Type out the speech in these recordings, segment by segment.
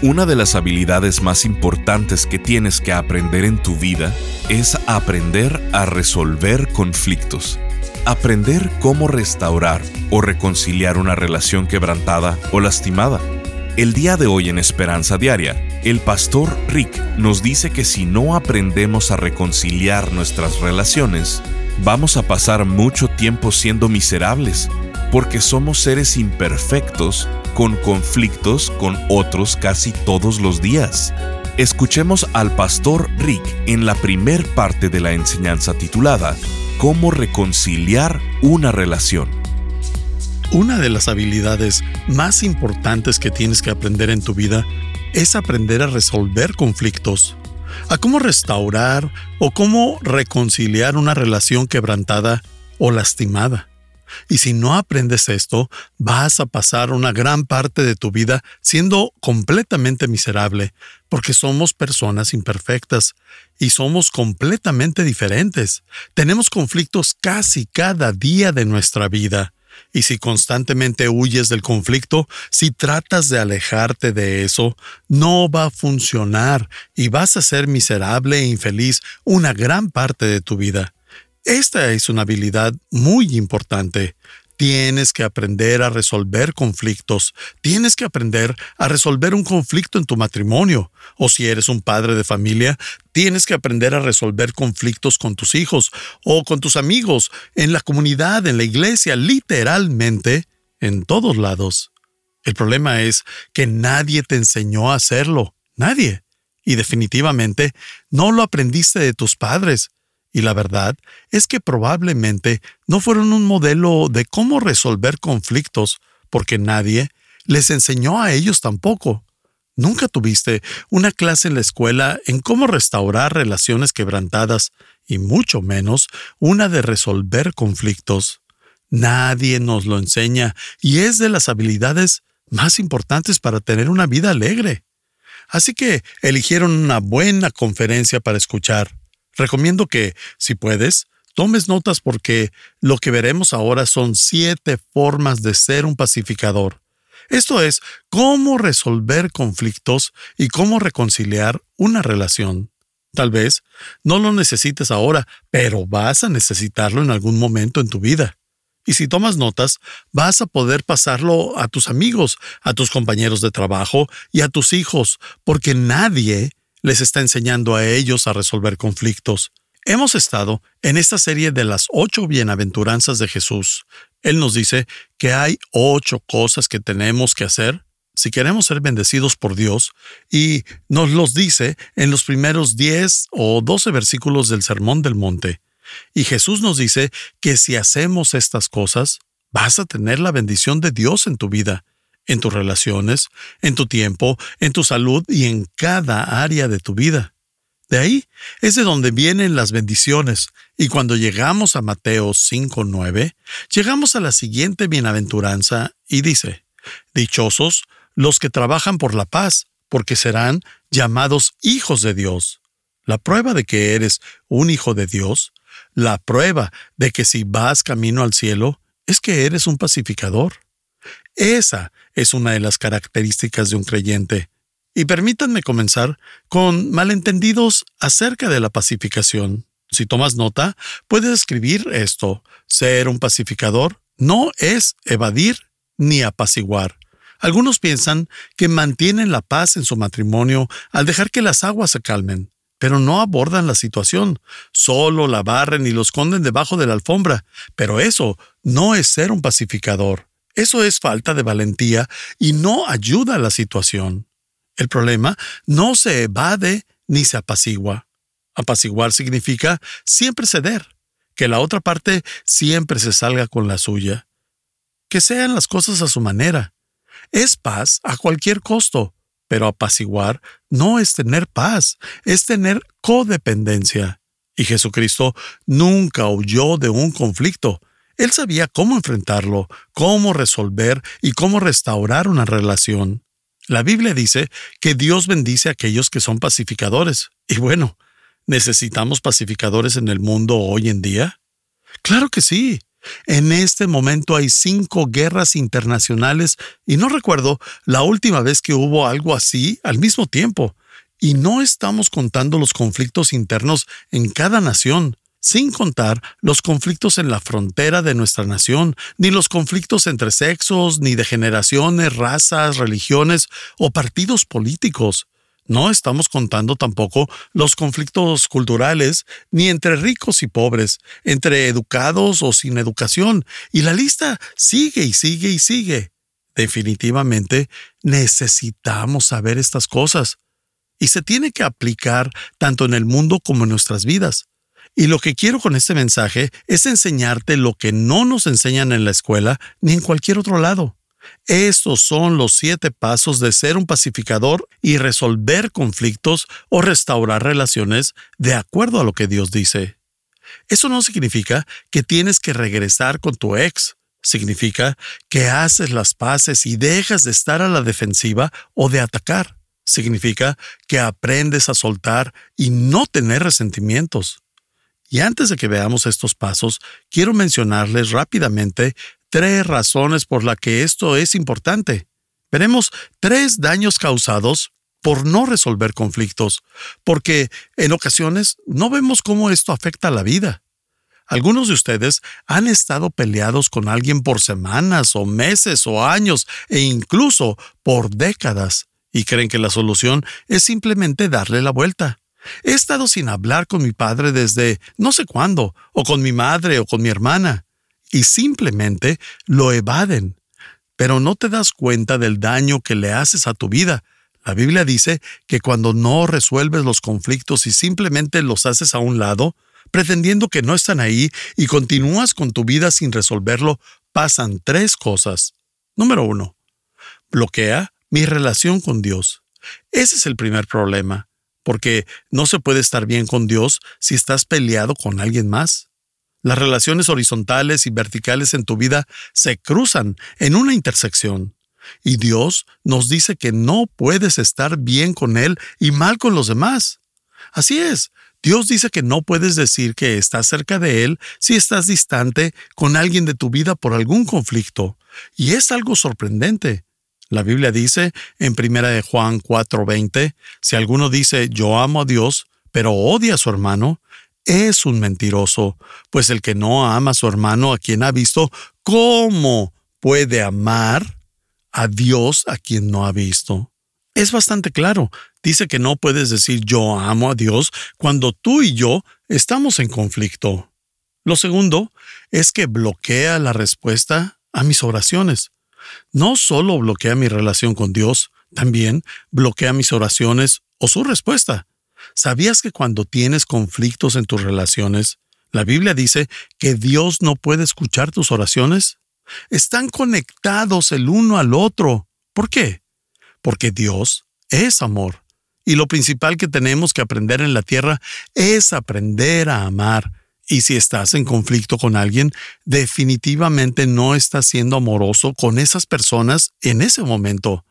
Una de las habilidades más importantes que tienes que aprender en tu vida es aprender a resolver conflictos. Aprender cómo restaurar o reconciliar una relación quebrantada o lastimada. El día de hoy en Esperanza Diaria, el pastor Rick nos dice que si no aprendemos a reconciliar nuestras relaciones, vamos a pasar mucho tiempo siendo miserables, porque somos seres imperfectos con conflictos con otros casi todos los días. Escuchemos al pastor Rick en la primer parte de la enseñanza titulada Cómo reconciliar una relación. Una de las habilidades más importantes que tienes que aprender en tu vida es aprender a resolver conflictos, a cómo restaurar o cómo reconciliar una relación quebrantada o lastimada. Y si no aprendes esto, vas a pasar una gran parte de tu vida siendo completamente miserable, porque somos personas imperfectas y somos completamente diferentes. Tenemos conflictos casi cada día de nuestra vida. Y si constantemente huyes del conflicto, si tratas de alejarte de eso, no va a funcionar y vas a ser miserable e infeliz una gran parte de tu vida. Esta es una habilidad muy importante. Tienes que aprender a resolver conflictos. Tienes que aprender a resolver un conflicto en tu matrimonio. O si eres un padre de familia, tienes que aprender a resolver conflictos con tus hijos o con tus amigos, en la comunidad, en la iglesia, literalmente, en todos lados. El problema es que nadie te enseñó a hacerlo. Nadie. Y definitivamente no lo aprendiste de tus padres. Y la verdad es que probablemente no fueron un modelo de cómo resolver conflictos, porque nadie les enseñó a ellos tampoco. Nunca tuviste una clase en la escuela en cómo restaurar relaciones quebrantadas, y mucho menos una de resolver conflictos. Nadie nos lo enseña, y es de las habilidades más importantes para tener una vida alegre. Así que eligieron una buena conferencia para escuchar. Recomiendo que, si puedes, tomes notas porque lo que veremos ahora son siete formas de ser un pacificador. Esto es, cómo resolver conflictos y cómo reconciliar una relación. Tal vez no lo necesites ahora, pero vas a necesitarlo en algún momento en tu vida. Y si tomas notas, vas a poder pasarlo a tus amigos, a tus compañeros de trabajo y a tus hijos, porque nadie les está enseñando a ellos a resolver conflictos. Hemos estado en esta serie de las ocho bienaventuranzas de Jesús. Él nos dice que hay ocho cosas que tenemos que hacer si queremos ser bendecidos por Dios y nos los dice en los primeros diez o doce versículos del Sermón del Monte. Y Jesús nos dice que si hacemos estas cosas, vas a tener la bendición de Dios en tu vida en tus relaciones, en tu tiempo, en tu salud y en cada área de tu vida. De ahí es de donde vienen las bendiciones, y cuando llegamos a Mateo 5.9, llegamos a la siguiente bienaventuranza y dice, Dichosos los que trabajan por la paz, porque serán llamados hijos de Dios. La prueba de que eres un hijo de Dios, la prueba de que si vas camino al cielo, es que eres un pacificador. Esa es una de las características de un creyente. Y permítanme comenzar con malentendidos acerca de la pacificación. Si tomas nota, puedes escribir esto. Ser un pacificador no es evadir ni apaciguar. Algunos piensan que mantienen la paz en su matrimonio al dejar que las aguas se calmen, pero no abordan la situación, solo la barren y lo esconden debajo de la alfombra. Pero eso no es ser un pacificador. Eso es falta de valentía y no ayuda a la situación. El problema no se evade ni se apacigua. Apaciguar significa siempre ceder, que la otra parte siempre se salga con la suya. Que sean las cosas a su manera. Es paz a cualquier costo. Pero apaciguar no es tener paz, es tener codependencia. Y Jesucristo nunca huyó de un conflicto. Él sabía cómo enfrentarlo, cómo resolver y cómo restaurar una relación. La Biblia dice que Dios bendice a aquellos que son pacificadores. Y bueno, ¿necesitamos pacificadores en el mundo hoy en día? Claro que sí. En este momento hay cinco guerras internacionales y no recuerdo la última vez que hubo algo así al mismo tiempo. Y no estamos contando los conflictos internos en cada nación, sin contar los conflictos en la frontera de nuestra nación, ni los conflictos entre sexos, ni de generaciones, razas, religiones o partidos políticos. No estamos contando tampoco los conflictos culturales, ni entre ricos y pobres, entre educados o sin educación, y la lista sigue y sigue y sigue. Definitivamente necesitamos saber estas cosas, y se tiene que aplicar tanto en el mundo como en nuestras vidas. Y lo que quiero con este mensaje es enseñarte lo que no nos enseñan en la escuela ni en cualquier otro lado. Estos son los siete pasos de ser un pacificador y resolver conflictos o restaurar relaciones de acuerdo a lo que Dios dice. Eso no significa que tienes que regresar con tu ex. Significa que haces las paces y dejas de estar a la defensiva o de atacar. Significa que aprendes a soltar y no tener resentimientos. Y antes de que veamos estos pasos, quiero mencionarles rápidamente tres razones por las que esto es importante. Veremos tres daños causados por no resolver conflictos, porque en ocasiones no vemos cómo esto afecta a la vida. Algunos de ustedes han estado peleados con alguien por semanas o meses o años e incluso por décadas y creen que la solución es simplemente darle la vuelta. He estado sin hablar con mi padre desde no sé cuándo, o con mi madre o con mi hermana y simplemente lo evaden. Pero no te das cuenta del daño que le haces a tu vida. La Biblia dice que cuando no resuelves los conflictos y simplemente los haces a un lado, pretendiendo que no están ahí y continúas con tu vida sin resolverlo, pasan tres cosas. Número uno, bloquea mi relación con Dios. Ese es el primer problema, porque no se puede estar bien con Dios si estás peleado con alguien más. Las relaciones horizontales y verticales en tu vida se cruzan en una intersección. Y Dios nos dice que no puedes estar bien con Él y mal con los demás. Así es, Dios dice que no puedes decir que estás cerca de Él si estás distante con alguien de tu vida por algún conflicto. Y es algo sorprendente. La Biblia dice en 1 de Juan 4:20, si alguno dice yo amo a Dios, pero odia a su hermano, es un mentiroso, pues el que no ama a su hermano a quien ha visto, ¿cómo puede amar a Dios a quien no ha visto? Es bastante claro. Dice que no puedes decir yo amo a Dios cuando tú y yo estamos en conflicto. Lo segundo es que bloquea la respuesta a mis oraciones. No solo bloquea mi relación con Dios, también bloquea mis oraciones o su respuesta. ¿Sabías que cuando tienes conflictos en tus relaciones, la Biblia dice que Dios no puede escuchar tus oraciones? Están conectados el uno al otro. ¿Por qué? Porque Dios es amor. Y lo principal que tenemos que aprender en la tierra es aprender a amar. Y si estás en conflicto con alguien, definitivamente no estás siendo amoroso con esas personas en ese momento.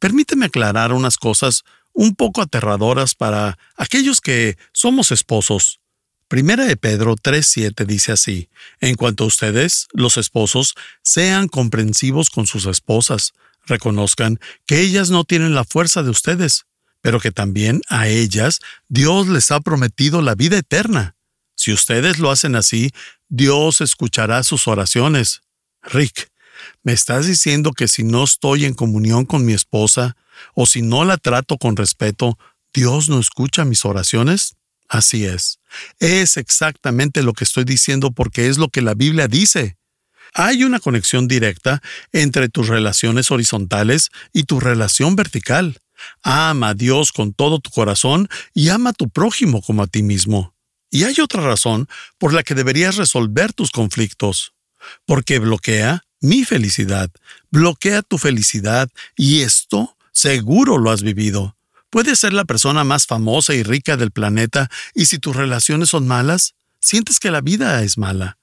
Permíteme aclarar unas cosas un poco aterradoras para aquellos que somos esposos. Primera de Pedro 3.7 dice así, en cuanto a ustedes, los esposos, sean comprensivos con sus esposas, reconozcan que ellas no tienen la fuerza de ustedes, pero que también a ellas Dios les ha prometido la vida eterna. Si ustedes lo hacen así, Dios escuchará sus oraciones. Rick, ¿me estás diciendo que si no estoy en comunión con mi esposa, o si no la trato con respeto, ¿Dios no escucha mis oraciones? Así es. Es exactamente lo que estoy diciendo porque es lo que la Biblia dice. Hay una conexión directa entre tus relaciones horizontales y tu relación vertical. Ama a Dios con todo tu corazón y ama a tu prójimo como a ti mismo. Y hay otra razón por la que deberías resolver tus conflictos. Porque bloquea mi felicidad, bloquea tu felicidad y esto seguro lo has vivido. Puedes ser la persona más famosa y rica del planeta y si tus relaciones son malas, sientes que la vida es mala.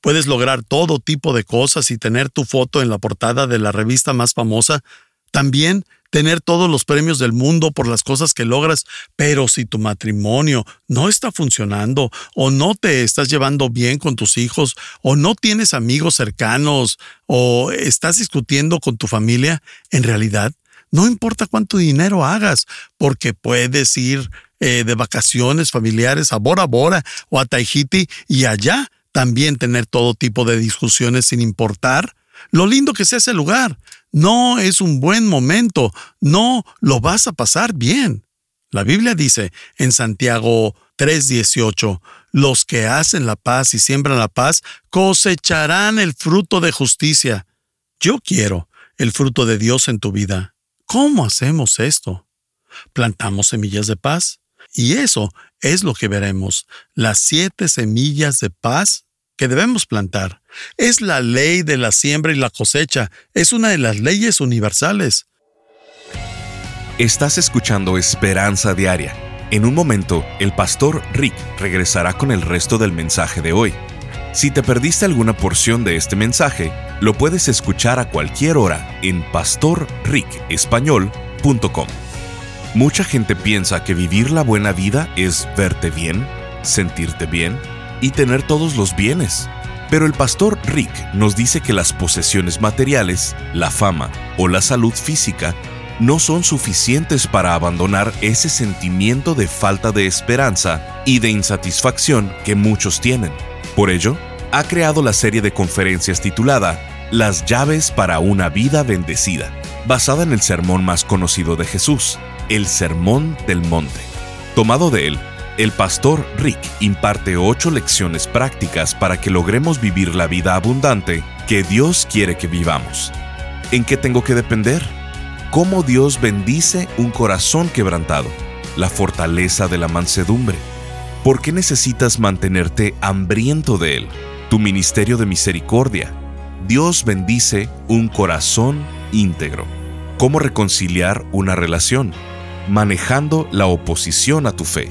Puedes lograr todo tipo de cosas y tener tu foto en la portada de la revista más famosa, también tener todos los premios del mundo por las cosas que logras, pero si tu matrimonio no está funcionando o no te estás llevando bien con tus hijos o no tienes amigos cercanos o estás discutiendo con tu familia, en realidad no importa cuánto dinero hagas, porque puedes ir eh, de vacaciones familiares a Bora Bora o a Tahiti y allá también tener todo tipo de discusiones sin importar lo lindo que sea ese lugar. No es un buen momento, no lo vas a pasar bien. La Biblia dice en Santiago 3:18, los que hacen la paz y siembran la paz cosecharán el fruto de justicia. Yo quiero el fruto de Dios en tu vida. ¿Cómo hacemos esto? Plantamos semillas de paz. Y eso es lo que veremos, las siete semillas de paz que debemos plantar. Es la ley de la siembra y la cosecha, es una de las leyes universales. Estás escuchando Esperanza Diaria. En un momento, el pastor Rick regresará con el resto del mensaje de hoy. Si te perdiste alguna porción de este mensaje, lo puedes escuchar a cualquier hora en pastorricespañol.com. Mucha gente piensa que vivir la buena vida es verte bien, sentirte bien y tener todos los bienes. Pero el pastor Rick nos dice que las posesiones materiales, la fama o la salud física no son suficientes para abandonar ese sentimiento de falta de esperanza y de insatisfacción que muchos tienen. Por ello, ha creado la serie de conferencias titulada Las llaves para una vida bendecida, basada en el sermón más conocido de Jesús, el Sermón del Monte. Tomado de él, el pastor Rick imparte ocho lecciones prácticas para que logremos vivir la vida abundante que Dios quiere que vivamos. ¿En qué tengo que depender? ¿Cómo Dios bendice un corazón quebrantado? La fortaleza de la mansedumbre. ¿Por qué necesitas mantenerte hambriento de Él? Tu ministerio de misericordia. Dios bendice un corazón íntegro. ¿Cómo reconciliar una relación? manejando la oposición a tu fe.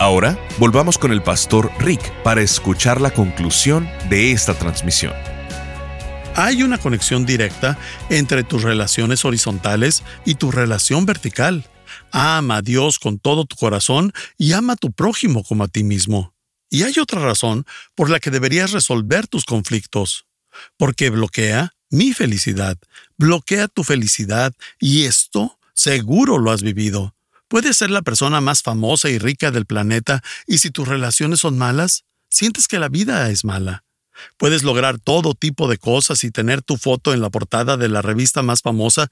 Ahora, volvamos con el pastor Rick para escuchar la conclusión de esta transmisión. Hay una conexión directa entre tus relaciones horizontales y tu relación vertical. Ama a Dios con todo tu corazón y ama a tu prójimo como a ti mismo. Y hay otra razón por la que deberías resolver tus conflictos. Porque bloquea mi felicidad, bloquea tu felicidad y esto seguro lo has vivido. Puedes ser la persona más famosa y rica del planeta y si tus relaciones son malas, sientes que la vida es mala. Puedes lograr todo tipo de cosas y tener tu foto en la portada de la revista más famosa,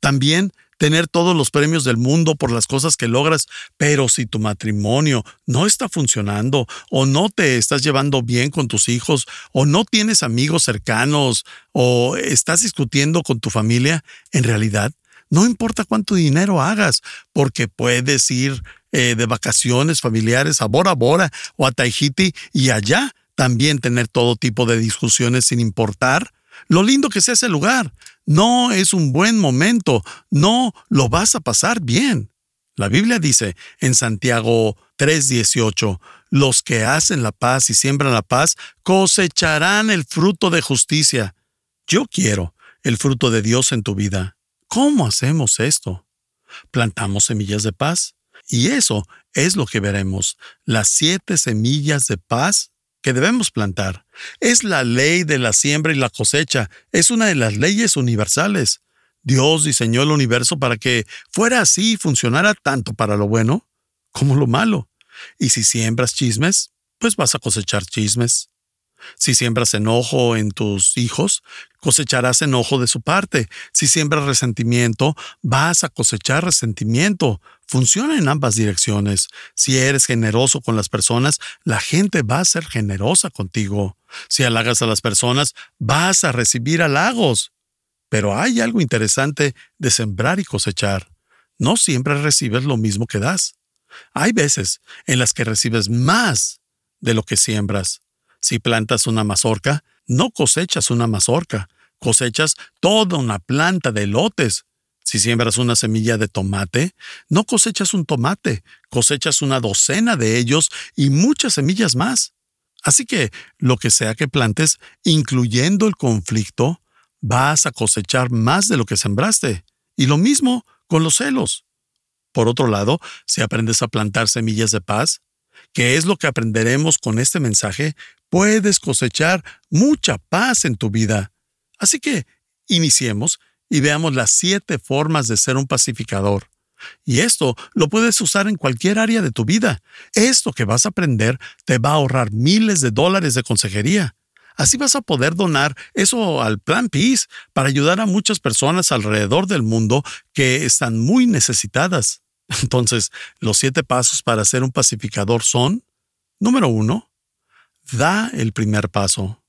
también tener todos los premios del mundo por las cosas que logras, pero si tu matrimonio no está funcionando o no te estás llevando bien con tus hijos o no tienes amigos cercanos o estás discutiendo con tu familia, en realidad no importa cuánto dinero hagas, porque puedes ir eh, de vacaciones familiares a Bora Bora o a Tahiti y allá también tener todo tipo de discusiones sin importar lo lindo que sea ese lugar. No es un buen momento, no lo vas a pasar bien. La Biblia dice en Santiago 3:18, los que hacen la paz y siembran la paz cosecharán el fruto de justicia. Yo quiero el fruto de Dios en tu vida. ¿Cómo hacemos esto? Plantamos semillas de paz. Y eso es lo que veremos, las siete semillas de paz que debemos plantar. Es la ley de la siembra y la cosecha, es una de las leyes universales. Dios diseñó el universo para que fuera así y funcionara tanto para lo bueno como lo malo. Y si siembras chismes, pues vas a cosechar chismes. Si siembras enojo en tus hijos, cosecharás enojo de su parte. Si siembras resentimiento, vas a cosechar resentimiento. Funciona en ambas direcciones. Si eres generoso con las personas, la gente va a ser generosa contigo. Si halagas a las personas, vas a recibir halagos. Pero hay algo interesante de sembrar y cosechar. No siempre recibes lo mismo que das. Hay veces en las que recibes más de lo que siembras. Si plantas una mazorca, no cosechas una mazorca, cosechas toda una planta de lotes. Si siembras una semilla de tomate, no cosechas un tomate, cosechas una docena de ellos y muchas semillas más. Así que lo que sea que plantes, incluyendo el conflicto, vas a cosechar más de lo que sembraste. Y lo mismo con los celos. Por otro lado, si aprendes a plantar semillas de paz, que es lo que aprenderemos con este mensaje, puedes cosechar mucha paz en tu vida. Así que iniciemos y veamos las siete formas de ser un pacificador. Y esto lo puedes usar en cualquier área de tu vida. Esto que vas a aprender te va a ahorrar miles de dólares de consejería. Así vas a poder donar eso al Plan Peace para ayudar a muchas personas alrededor del mundo que están muy necesitadas. Entonces, los siete pasos para ser un pacificador son, número uno, Da el primer paso.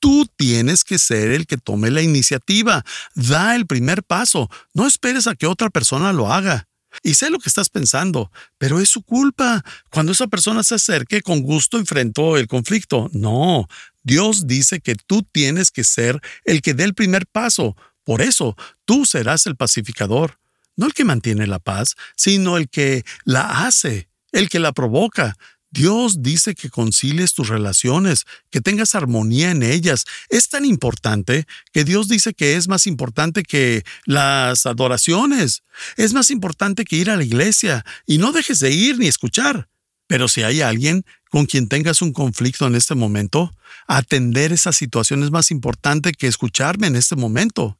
Tú tienes que ser el que tome la iniciativa. Da el primer paso. No esperes a que otra persona lo haga. Y sé lo que estás pensando, pero es su culpa. Cuando esa persona se acerque, con gusto enfrentó el conflicto. No, Dios dice que tú tienes que ser el que dé el primer paso. Por eso, tú serás el pacificador. No el que mantiene la paz, sino el que la hace, el que la provoca, Dios dice que concilies tus relaciones, que tengas armonía en ellas. Es tan importante que Dios dice que es más importante que las adoraciones. Es más importante que ir a la iglesia y no dejes de ir ni escuchar. Pero si hay alguien con quien tengas un conflicto en este momento, atender esa situación es más importante que escucharme en este momento.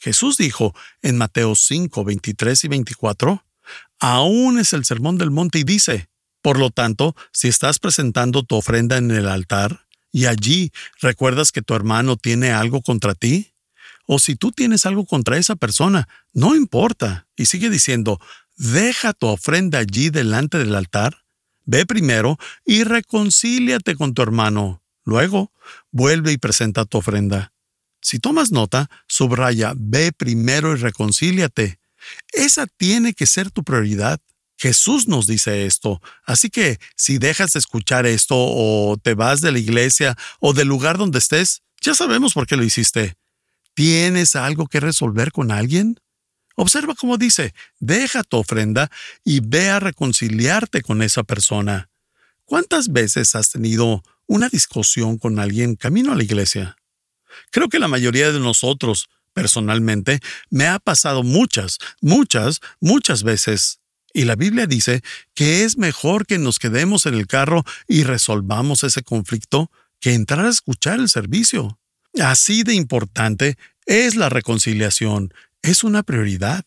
Jesús dijo en Mateo 5, 23 y 24, aún es el sermón del monte y dice, por lo tanto, si estás presentando tu ofrenda en el altar y allí recuerdas que tu hermano tiene algo contra ti, o si tú tienes algo contra esa persona, no importa. Y sigue diciendo, deja tu ofrenda allí delante del altar, ve primero y reconcíliate con tu hermano. Luego, vuelve y presenta tu ofrenda. Si tomas nota, subraya, ve primero y reconcíliate. Esa tiene que ser tu prioridad. Jesús nos dice esto. Así que si dejas de escuchar esto o te vas de la iglesia o del lugar donde estés, ya sabemos por qué lo hiciste. ¿Tienes algo que resolver con alguien? Observa cómo dice, deja tu ofrenda y ve a reconciliarte con esa persona. ¿Cuántas veces has tenido una discusión con alguien camino a la iglesia? Creo que la mayoría de nosotros, personalmente, me ha pasado muchas, muchas, muchas veces. Y la Biblia dice que es mejor que nos quedemos en el carro y resolvamos ese conflicto que entrar a escuchar el servicio. Así de importante es la reconciliación, es una prioridad.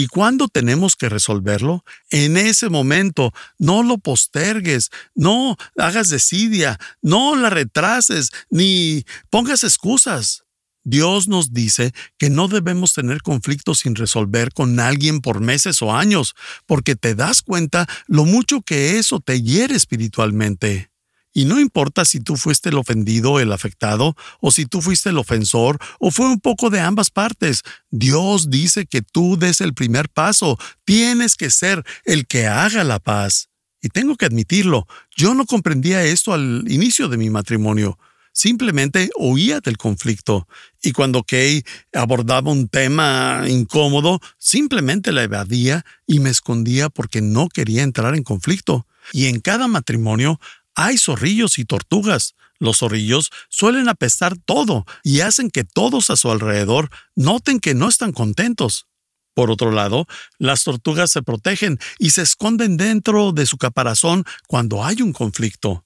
¿Y cuándo tenemos que resolverlo? En ese momento, no lo postergues, no hagas desidia, no la retrases, ni pongas excusas. Dios nos dice que no debemos tener conflictos sin resolver con alguien por meses o años, porque te das cuenta lo mucho que eso te hiere espiritualmente. Y no importa si tú fuiste el ofendido, el afectado, o si tú fuiste el ofensor, o fue un poco de ambas partes. Dios dice que tú des el primer paso. Tienes que ser el que haga la paz. Y tengo que admitirlo, yo no comprendía esto al inicio de mi matrimonio. Simplemente oía del conflicto y cuando Kay abordaba un tema incómodo, simplemente la evadía y me escondía porque no quería entrar en conflicto. Y en cada matrimonio hay zorrillos y tortugas. Los zorrillos suelen apestar todo y hacen que todos a su alrededor noten que no están contentos. Por otro lado, las tortugas se protegen y se esconden dentro de su caparazón cuando hay un conflicto.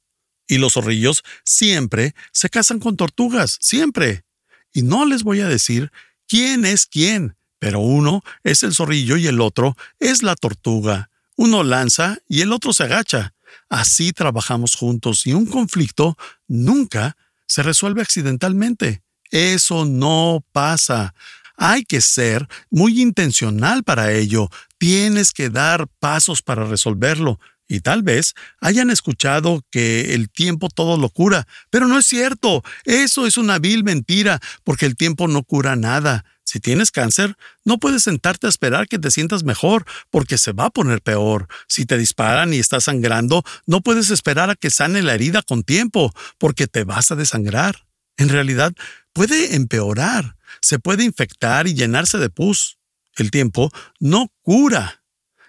Y los zorrillos siempre se casan con tortugas, siempre. Y no les voy a decir quién es quién, pero uno es el zorrillo y el otro es la tortuga. Uno lanza y el otro se agacha. Así trabajamos juntos y un conflicto nunca se resuelve accidentalmente. Eso no pasa. Hay que ser muy intencional para ello. Tienes que dar pasos para resolverlo. Y tal vez hayan escuchado que el tiempo todo lo cura, pero no es cierto. Eso es una vil mentira, porque el tiempo no cura nada. Si tienes cáncer, no puedes sentarte a esperar que te sientas mejor, porque se va a poner peor. Si te disparan y estás sangrando, no puedes esperar a que sane la herida con tiempo, porque te vas a desangrar. En realidad, puede empeorar, se puede infectar y llenarse de pus. El tiempo no cura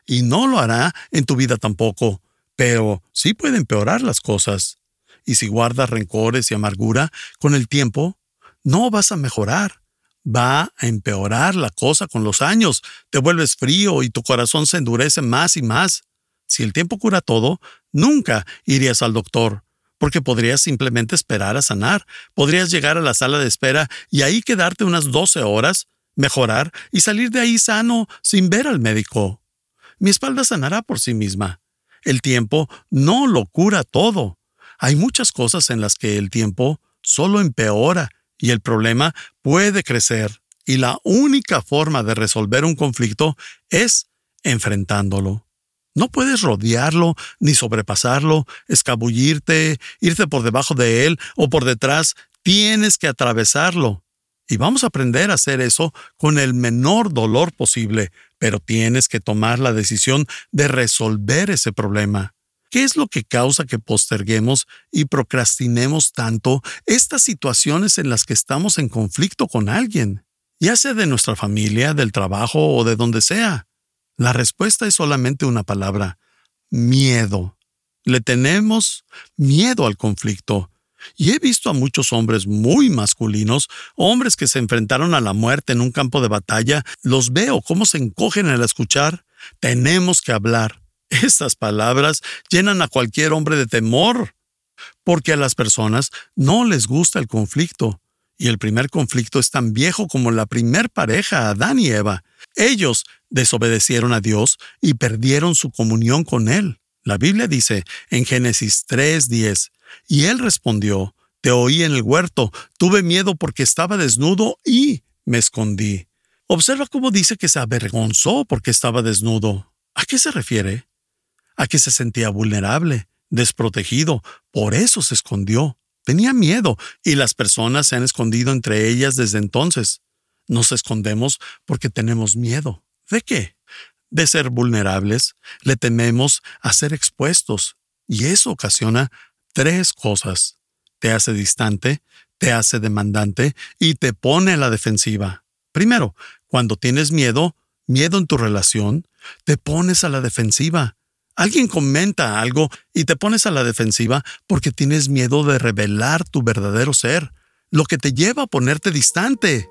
y no lo hará en tu vida tampoco, pero sí puede empeorar las cosas. Y si guardas rencores y amargura, con el tiempo no vas a mejorar. Va a empeorar la cosa con los años. Te vuelves frío y tu corazón se endurece más y más. Si el tiempo cura todo, nunca irías al doctor, porque podrías simplemente esperar a sanar. Podrías llegar a la sala de espera y ahí quedarte unas 12 horas, mejorar y salir de ahí sano sin ver al médico mi espalda sanará por sí misma. El tiempo no lo cura todo. Hay muchas cosas en las que el tiempo solo empeora y el problema puede crecer. Y la única forma de resolver un conflicto es enfrentándolo. No puedes rodearlo, ni sobrepasarlo, escabullirte, irte por debajo de él o por detrás. Tienes que atravesarlo. Y vamos a aprender a hacer eso con el menor dolor posible, pero tienes que tomar la decisión de resolver ese problema. ¿Qué es lo que causa que posterguemos y procrastinemos tanto estas situaciones en las que estamos en conflicto con alguien? Ya sea de nuestra familia, del trabajo o de donde sea. La respuesta es solamente una palabra, miedo. Le tenemos miedo al conflicto y he visto a muchos hombres muy masculinos, hombres que se enfrentaron a la muerte en un campo de batalla, los veo cómo se encogen al escuchar. Tenemos que hablar. Estas palabras llenan a cualquier hombre de temor, porque a las personas no les gusta el conflicto. Y el primer conflicto es tan viejo como la primer pareja, Adán y Eva. Ellos desobedecieron a Dios y perdieron su comunión con Él. La Biblia dice en Génesis 3:10, y él respondió, Te oí en el huerto, tuve miedo porque estaba desnudo y me escondí. Observa cómo dice que se avergonzó porque estaba desnudo. ¿A qué se refiere? A que se sentía vulnerable, desprotegido, por eso se escondió. Tenía miedo y las personas se han escondido entre ellas desde entonces. Nos escondemos porque tenemos miedo. ¿De qué? De ser vulnerables, le tememos a ser expuestos, y eso ocasiona tres cosas. Te hace distante, te hace demandante y te pone a la defensiva. Primero, cuando tienes miedo, miedo en tu relación, te pones a la defensiva. Alguien comenta algo y te pones a la defensiva porque tienes miedo de revelar tu verdadero ser, lo que te lleva a ponerte distante.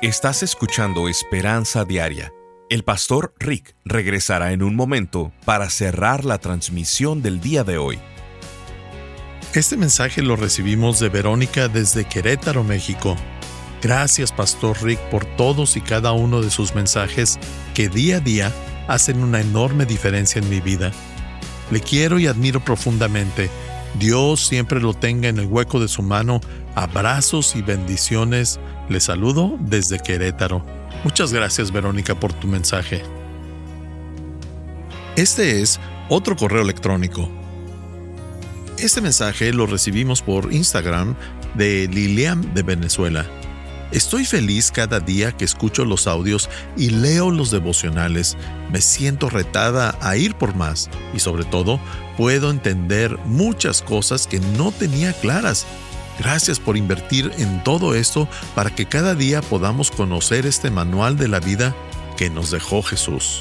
Estás escuchando Esperanza Diaria el pastor Rick regresará en un momento para cerrar la transmisión del día de hoy. Este mensaje lo recibimos de Verónica desde Querétaro, México. Gracias, Pastor Rick, por todos y cada uno de sus mensajes que día a día hacen una enorme diferencia en mi vida. Le quiero y admiro profundamente. Dios siempre lo tenga en el hueco de su mano. Abrazos y bendiciones. Le saludo desde Querétaro. Muchas gracias Verónica por tu mensaje. Este es otro correo electrónico. Este mensaje lo recibimos por Instagram de Lilian de Venezuela. Estoy feliz cada día que escucho los audios y leo los devocionales. Me siento retada a ir por más y sobre todo puedo entender muchas cosas que no tenía claras Gracias por invertir en todo esto para que cada día podamos conocer este manual de la vida que nos dejó Jesús.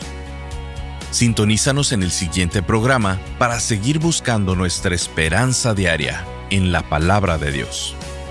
Sintonízanos en el siguiente programa para seguir buscando nuestra esperanza diaria en la palabra de Dios.